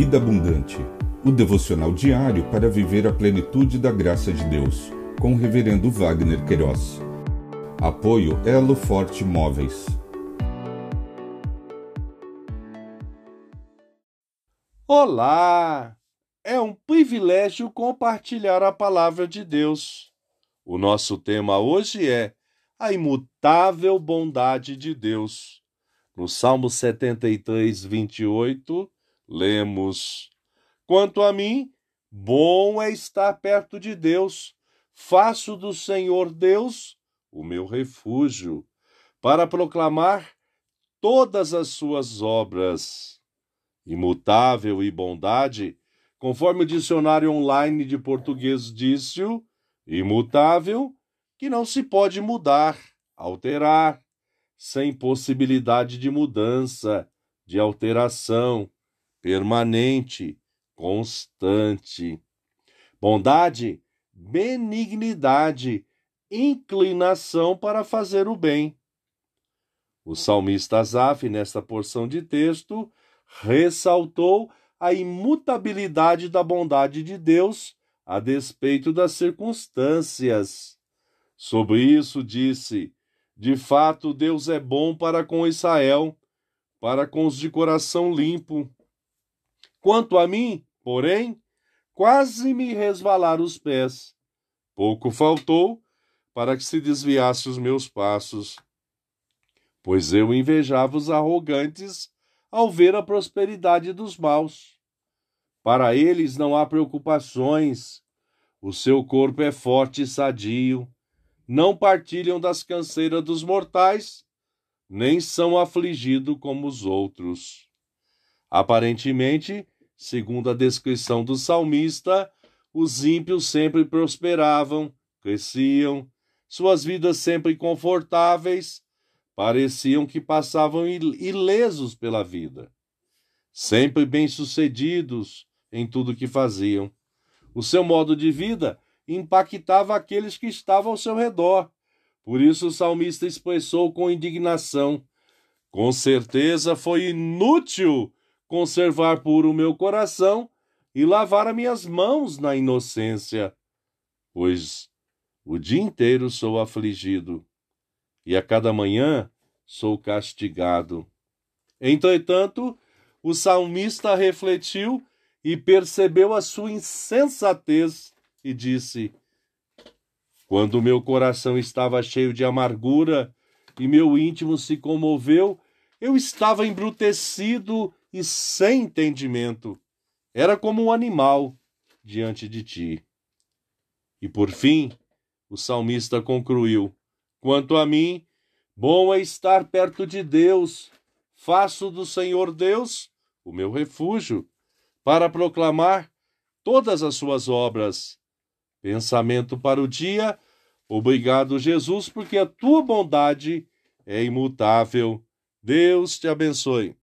Vida Abundante, o devocional diário para viver a plenitude da graça de Deus, com o Reverendo Wagner Queiroz. Apoio Elo Forte Móveis. Olá! É um privilégio compartilhar a palavra de Deus. O nosso tema hoje é a imutável bondade de Deus. No Salmo 73, 28, lemos: Quanto a mim, bom é estar perto de Deus, faço do Senhor Deus o meu refúgio, para proclamar todas as suas obras. Imutável e bondade, conforme o dicionário online de português disse, imutável, que não se pode mudar, alterar, sem possibilidade de mudança, de alteração permanente, constante. Bondade, benignidade, inclinação para fazer o bem. O salmista Asaf, nesta porção de texto, ressaltou a imutabilidade da bondade de Deus a despeito das circunstâncias. Sobre isso disse: De fato, Deus é bom para com Israel, para com os de coração limpo. Quanto a mim, porém, quase me resvalar os pés. Pouco faltou para que se desviasse os meus passos, pois eu invejava os arrogantes ao ver a prosperidade dos maus. Para eles não há preocupações, o seu corpo é forte e sadio, não partilham das canseiras dos mortais, nem são afligidos como os outros. Aparentemente, segundo a descrição do salmista, os ímpios sempre prosperavam, cresciam, suas vidas sempre confortáveis, pareciam que passavam ilesos pela vida, sempre bem-sucedidos em tudo que faziam. O seu modo de vida impactava aqueles que estavam ao seu redor. Por isso o salmista expressou com indignação: Com certeza foi inútil conservar puro o meu coração e lavar as minhas mãos na inocência, pois o dia inteiro sou afligido e a cada manhã sou castigado. Entretanto, o salmista refletiu e percebeu a sua insensatez e disse: Quando meu coração estava cheio de amargura e meu íntimo se comoveu, eu estava embrutecido e sem entendimento. Era como um animal diante de ti. E por fim, o salmista concluiu: Quanto a mim, bom é estar perto de Deus. Faço do Senhor Deus o meu refúgio, para proclamar todas as suas obras. Pensamento para o dia. Obrigado, Jesus, porque a tua bondade é imutável. Deus te abençoe.